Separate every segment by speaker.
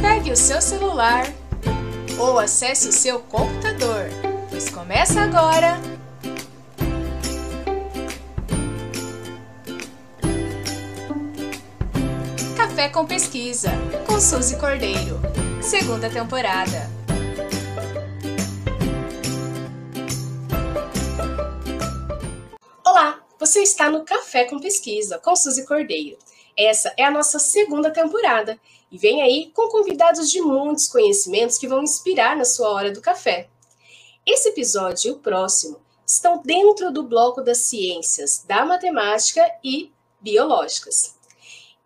Speaker 1: Pegue o seu celular ou acesse o seu computador, pois começa agora. Café com Pesquisa, com Suzy Cordeiro, segunda temporada.
Speaker 2: Você está no Café com Pesquisa, com Suzy Cordeiro. Essa é a nossa segunda temporada e vem aí com convidados de muitos conhecimentos que vão inspirar na sua hora do café. Esse episódio e o próximo estão dentro do bloco das ciências da matemática e biológicas.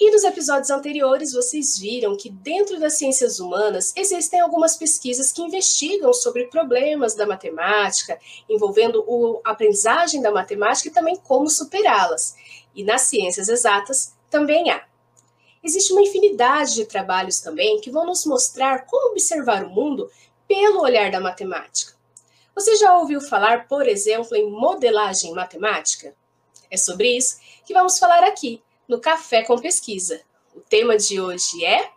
Speaker 2: E nos episódios anteriores vocês viram que dentro das ciências humanas existem algumas pesquisas que investigam sobre problemas da matemática, envolvendo a aprendizagem da matemática e também como superá-las. E nas ciências exatas também há. Existe uma infinidade de trabalhos também que vão nos mostrar como observar o mundo pelo olhar da matemática. Você já ouviu falar, por exemplo, em modelagem matemática? É sobre isso que vamos falar aqui no Café com Pesquisa. O tema de hoje é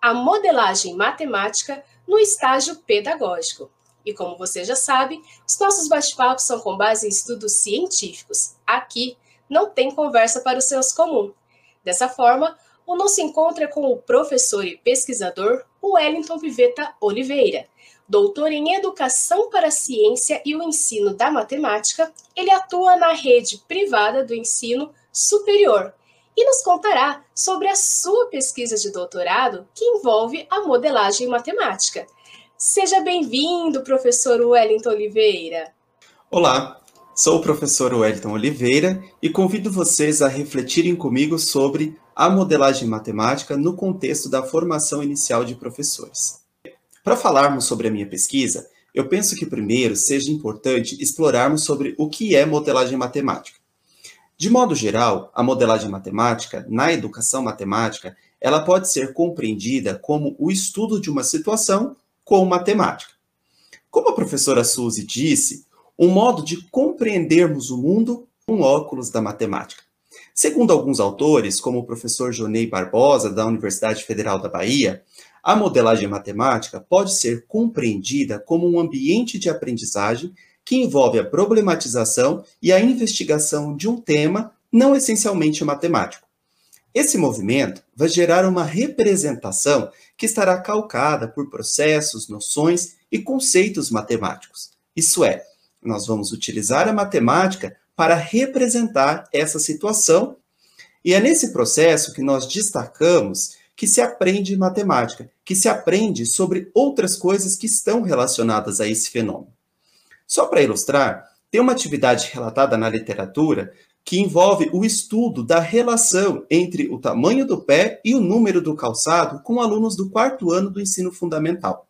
Speaker 2: a modelagem matemática no estágio pedagógico. E como você já sabe, os nossos bate-papos são com base em estudos científicos. Aqui não tem conversa para o senso comum. Dessa forma, o nosso encontro é com o professor e pesquisador Wellington Piveta Oliveira. Doutor em Educação para a Ciência e o Ensino da Matemática, ele atua na rede privada do ensino superior e nos contará sobre a sua pesquisa de doutorado que envolve a modelagem matemática. Seja bem-vindo, professor Wellington Oliveira.
Speaker 3: Olá, Sou o professor Wellington Oliveira e convido vocês a refletirem comigo sobre a modelagem matemática no contexto da formação inicial de professores. Para falarmos sobre a minha pesquisa, eu penso que primeiro seja importante explorarmos sobre o que é modelagem matemática. De modo geral, a modelagem matemática, na educação matemática, ela pode ser compreendida como o estudo de uma situação com matemática. Como a professora Suzy disse, um modo de compreendermos o mundo com óculos da matemática. Segundo alguns autores, como o professor Jonei Barbosa, da Universidade Federal da Bahia, a modelagem matemática pode ser compreendida como um ambiente de aprendizagem que envolve a problematização e a investigação de um tema não essencialmente matemático. Esse movimento vai gerar uma representação que estará calcada por processos, noções e conceitos matemáticos. Isso é, nós vamos utilizar a matemática para representar essa situação, e é nesse processo que nós destacamos que se aprende matemática, que se aprende sobre outras coisas que estão relacionadas a esse fenômeno. Só para ilustrar, tem uma atividade relatada na literatura que envolve o estudo da relação entre o tamanho do pé e o número do calçado com alunos do quarto ano do ensino fundamental.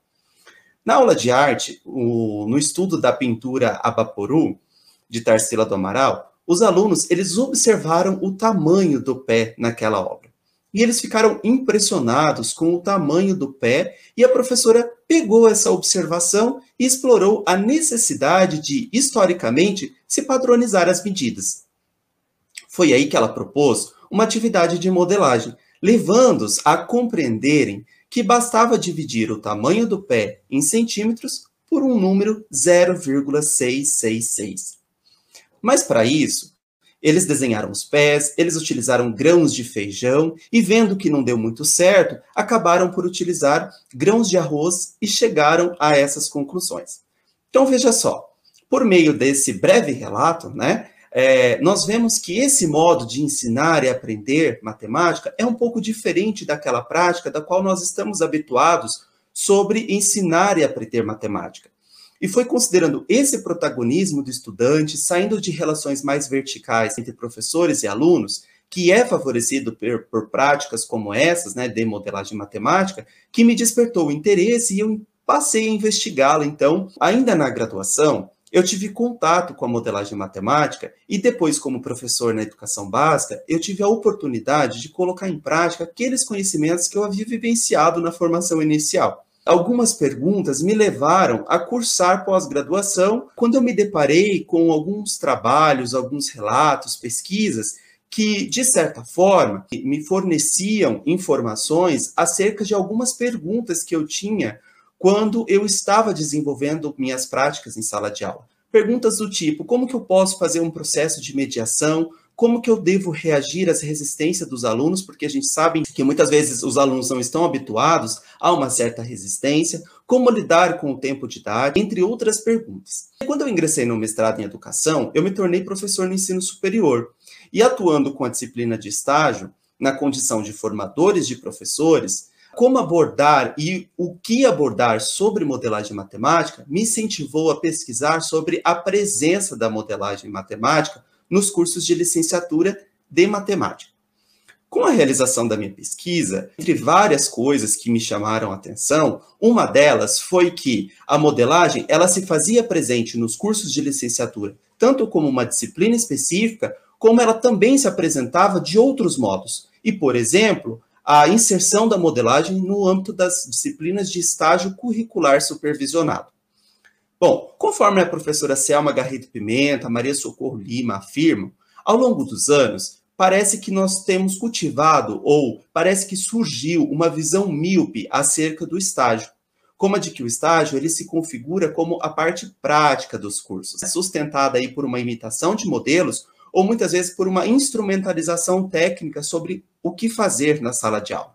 Speaker 3: Na aula de arte, o, no estudo da pintura Abaporu, de Tarsila do Amaral, os alunos eles observaram o tamanho do pé naquela obra. E eles ficaram impressionados com o tamanho do pé, e a professora pegou essa observação e explorou a necessidade de, historicamente, se padronizar as medidas. Foi aí que ela propôs uma atividade de modelagem, levando-os a compreenderem que bastava dividir o tamanho do pé em centímetros por um número 0,666. Mas para isso, eles desenharam os pés, eles utilizaram grãos de feijão e, vendo que não deu muito certo, acabaram por utilizar grãos de arroz e chegaram a essas conclusões. Então veja só, por meio desse breve relato, né, é, nós vemos que esse modo de ensinar e aprender matemática é um pouco diferente daquela prática da qual nós estamos habituados sobre ensinar e aprender matemática. E foi considerando esse protagonismo do estudante, saindo de relações mais verticais entre professores e alunos, que é favorecido por, por práticas como essas, né, de modelagem matemática, que me despertou o interesse e eu passei a investigá-la. Então, ainda na graduação, eu tive contato com a modelagem matemática e depois, como professor na educação básica, eu tive a oportunidade de colocar em prática aqueles conhecimentos que eu havia vivenciado na formação inicial. Algumas perguntas me levaram a cursar pós-graduação quando eu me deparei com alguns trabalhos, alguns relatos, pesquisas que, de certa forma, me forneciam informações acerca de algumas perguntas que eu tinha quando eu estava desenvolvendo minhas práticas em sala de aula. Perguntas do tipo: como que eu posso fazer um processo de mediação? Como que eu devo reagir às resistências dos alunos? Porque a gente sabe que muitas vezes os alunos não estão habituados a uma certa resistência. Como lidar com o tempo de idade, entre outras perguntas. Quando eu ingressei no mestrado em educação, eu me tornei professor no ensino superior. E atuando com a disciplina de estágio, na condição de formadores de professores, como abordar e o que abordar sobre modelagem matemática me incentivou a pesquisar sobre a presença da modelagem matemática nos cursos de licenciatura de matemática. Com a realização da minha pesquisa, entre várias coisas que me chamaram a atenção, uma delas foi que a modelagem ela se fazia presente nos cursos de licenciatura, tanto como uma disciplina específica, como ela também se apresentava de outros modos. E, por exemplo, a inserção da modelagem no âmbito das disciplinas de estágio curricular supervisionado. Bom, conforme a professora Selma Garrido Pimenta, Maria Socorro Lima afirmam, ao longo dos anos, parece que nós temos cultivado ou parece que surgiu uma visão míope acerca do estágio, como a de que o estágio ele se configura como a parte prática dos cursos, sustentada aí por uma imitação de modelos ou muitas vezes por uma instrumentalização técnica sobre o que fazer na sala de aula.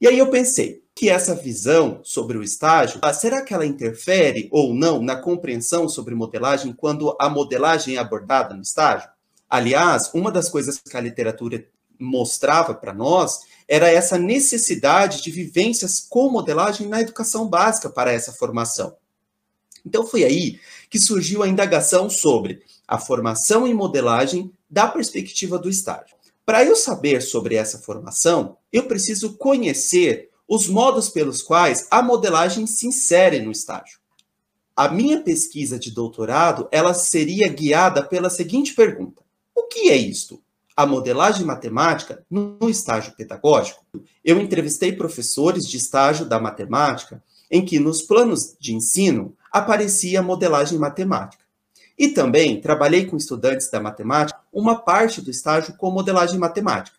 Speaker 3: E aí eu pensei que essa visão sobre o estágio, ah, será que ela interfere ou não na compreensão sobre modelagem quando a modelagem é abordada no estágio? Aliás, uma das coisas que a literatura mostrava para nós era essa necessidade de vivências com modelagem na educação básica para essa formação. Então foi aí que surgiu a indagação sobre a formação em modelagem da perspectiva do estágio. Para eu saber sobre essa formação, eu preciso conhecer os modos pelos quais a modelagem se insere no estágio. A minha pesquisa de doutorado, ela seria guiada pela seguinte pergunta: O que é isto? A modelagem matemática no estágio pedagógico? Eu entrevistei professores de estágio da matemática em que nos planos de ensino aparecia a modelagem matemática. E também trabalhei com estudantes da matemática uma parte do estágio com modelagem matemática.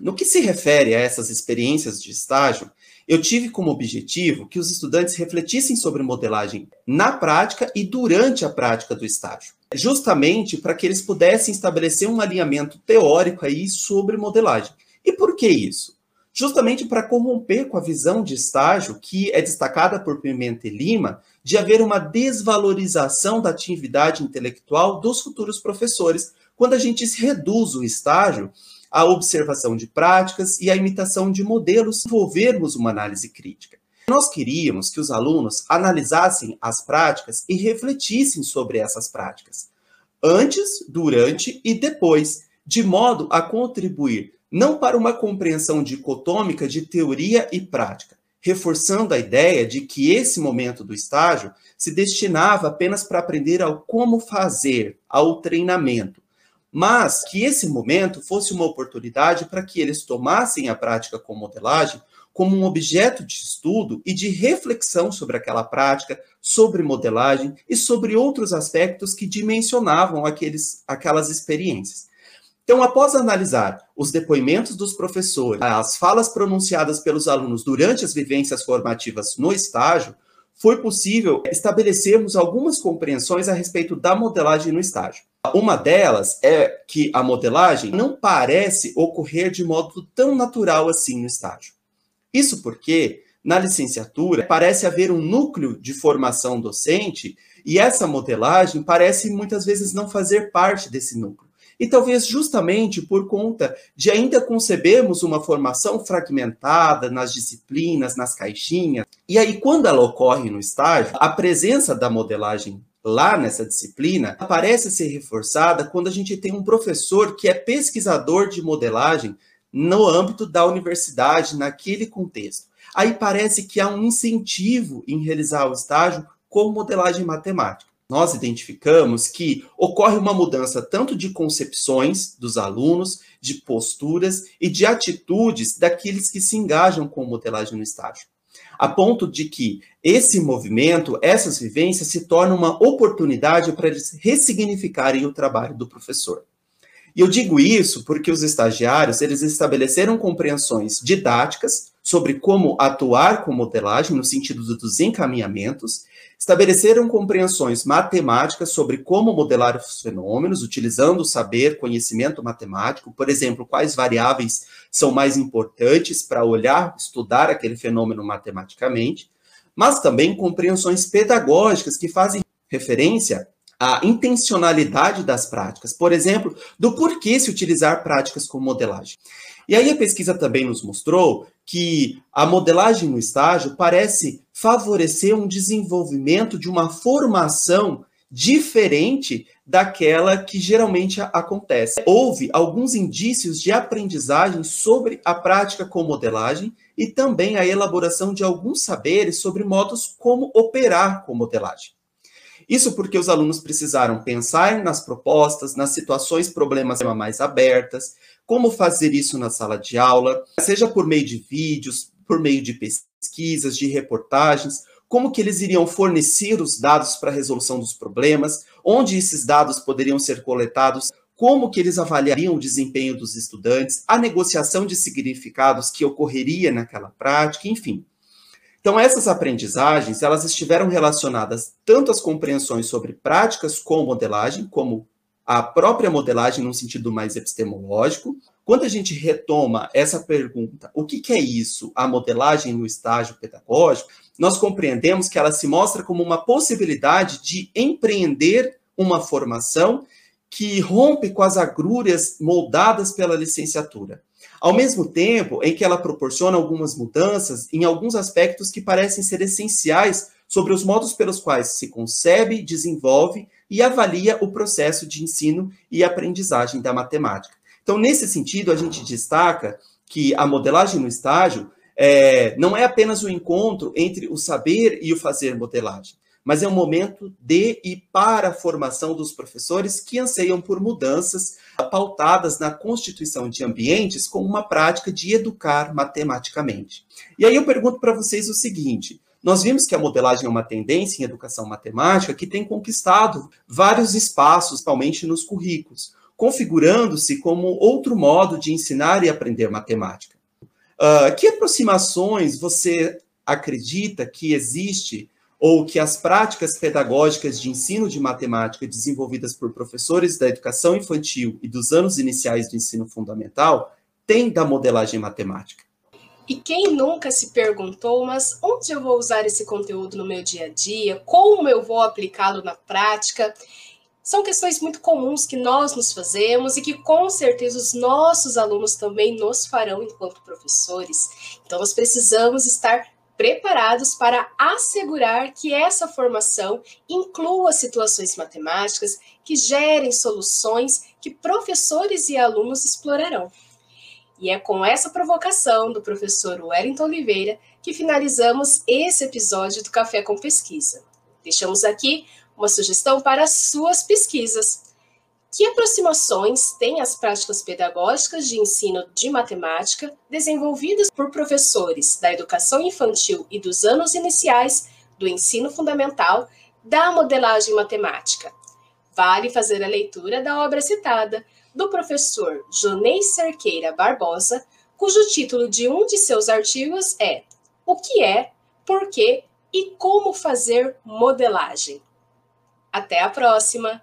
Speaker 3: No que se refere a essas experiências de estágio, eu tive como objetivo que os estudantes refletissem sobre modelagem na prática e durante a prática do estágio, justamente para que eles pudessem estabelecer um alinhamento teórico aí sobre modelagem. E por que isso? Justamente para corromper com a visão de estágio que é destacada por Pimenta e Lima de haver uma desvalorização da atividade intelectual dos futuros professores, quando a gente reduz o estágio à observação de práticas e à imitação de modelos, envolvermos uma análise crítica. Nós queríamos que os alunos analisassem as práticas e refletissem sobre essas práticas, antes, durante e depois, de modo a contribuir não para uma compreensão dicotômica de teoria e prática, reforçando a ideia de que esse momento do estágio se destinava apenas para aprender ao como fazer, ao treinamento, mas que esse momento fosse uma oportunidade para que eles tomassem a prática com modelagem como um objeto de estudo e de reflexão sobre aquela prática, sobre modelagem e sobre outros aspectos que dimensionavam aqueles, aquelas experiências. Então, após analisar os depoimentos dos professores, as falas pronunciadas pelos alunos durante as vivências formativas no estágio, foi possível estabelecermos algumas compreensões a respeito da modelagem no estágio. Uma delas é que a modelagem não parece ocorrer de modo tão natural assim no estágio. Isso porque, na licenciatura, parece haver um núcleo de formação docente e essa modelagem parece muitas vezes não fazer parte desse núcleo. E talvez justamente por conta de ainda concebermos uma formação fragmentada nas disciplinas, nas caixinhas, e aí quando ela ocorre no estágio, a presença da modelagem lá nessa disciplina parece ser reforçada quando a gente tem um professor que é pesquisador de modelagem no âmbito da universidade, naquele contexto. Aí parece que há um incentivo em realizar o estágio com modelagem matemática nós identificamos que ocorre uma mudança tanto de concepções dos alunos, de posturas e de atitudes daqueles que se engajam com modelagem no estágio. A ponto de que esse movimento, essas vivências, se tornam uma oportunidade para eles ressignificarem o trabalho do professor. E eu digo isso porque os estagiários, eles estabeleceram compreensões didáticas sobre como atuar com modelagem no sentido dos encaminhamentos, estabeleceram compreensões matemáticas sobre como modelar os fenômenos, utilizando o saber, conhecimento matemático, por exemplo, quais variáveis são mais importantes para olhar, estudar aquele fenômeno matematicamente, mas também compreensões pedagógicas que fazem referência à intencionalidade das práticas, por exemplo, do porquê se utilizar práticas com modelagem. E aí a pesquisa também nos mostrou que a modelagem no estágio parece favorecer um desenvolvimento de uma formação diferente daquela que geralmente acontece. Houve alguns indícios de aprendizagem sobre a prática com modelagem e também a elaboração de alguns saberes sobre modos como operar com modelagem. Isso porque os alunos precisaram pensar nas propostas, nas situações problemas mais abertas, como fazer isso na sala de aula, seja por meio de vídeos, por meio de pesquisas, de reportagens, como que eles iriam fornecer os dados para a resolução dos problemas, onde esses dados poderiam ser coletados, como que eles avaliariam o desempenho dos estudantes, a negociação de significados que ocorreria naquela prática, enfim. Então, essas aprendizagens, elas estiveram relacionadas tanto às compreensões sobre práticas com modelagem, como a própria modelagem num sentido mais epistemológico. Quando a gente retoma essa pergunta, o que, que é isso, a modelagem no estágio pedagógico, nós compreendemos que ela se mostra como uma possibilidade de empreender uma formação que rompe com as agrúrias moldadas pela licenciatura. Ao mesmo tempo em que ela proporciona algumas mudanças em alguns aspectos que parecem ser essenciais sobre os modos pelos quais se concebe, desenvolve e avalia o processo de ensino e aprendizagem da matemática. Então, nesse sentido, a gente destaca que a modelagem no estágio é, não é apenas o encontro entre o saber e o fazer modelagem, mas é um momento de e para a formação dos professores que anseiam por mudanças pautadas na constituição de ambientes com uma prática de educar matematicamente. E aí eu pergunto para vocês o seguinte: nós vimos que a modelagem é uma tendência em educação matemática que tem conquistado vários espaços, principalmente nos currículos, configurando-se como outro modo de ensinar e aprender matemática. Uh, que aproximações você acredita que existe ou que as práticas pedagógicas de ensino de matemática desenvolvidas por professores da educação infantil e dos anos iniciais do ensino fundamental têm da modelagem matemática?
Speaker 2: E quem nunca se perguntou, mas onde eu vou usar esse conteúdo no meu dia a dia? Como eu vou aplicá-lo na prática? São questões muito comuns que nós nos fazemos e que com certeza os nossos alunos também nos farão enquanto professores. Então nós precisamos estar preparados para assegurar que essa formação inclua situações matemáticas que gerem soluções que professores e alunos explorarão. E é com essa provocação do professor Wellington Oliveira que finalizamos esse episódio do Café com Pesquisa. Deixamos aqui uma sugestão para as suas pesquisas. Que aproximações têm as práticas pedagógicas de ensino de matemática desenvolvidas por professores da educação infantil e dos anos iniciais do ensino fundamental da modelagem matemática? Vale fazer a leitura da obra citada do professor Jonei Cerqueira Barbosa, cujo título de um de seus artigos é O que é, por que e como fazer modelagem. Até a próxima!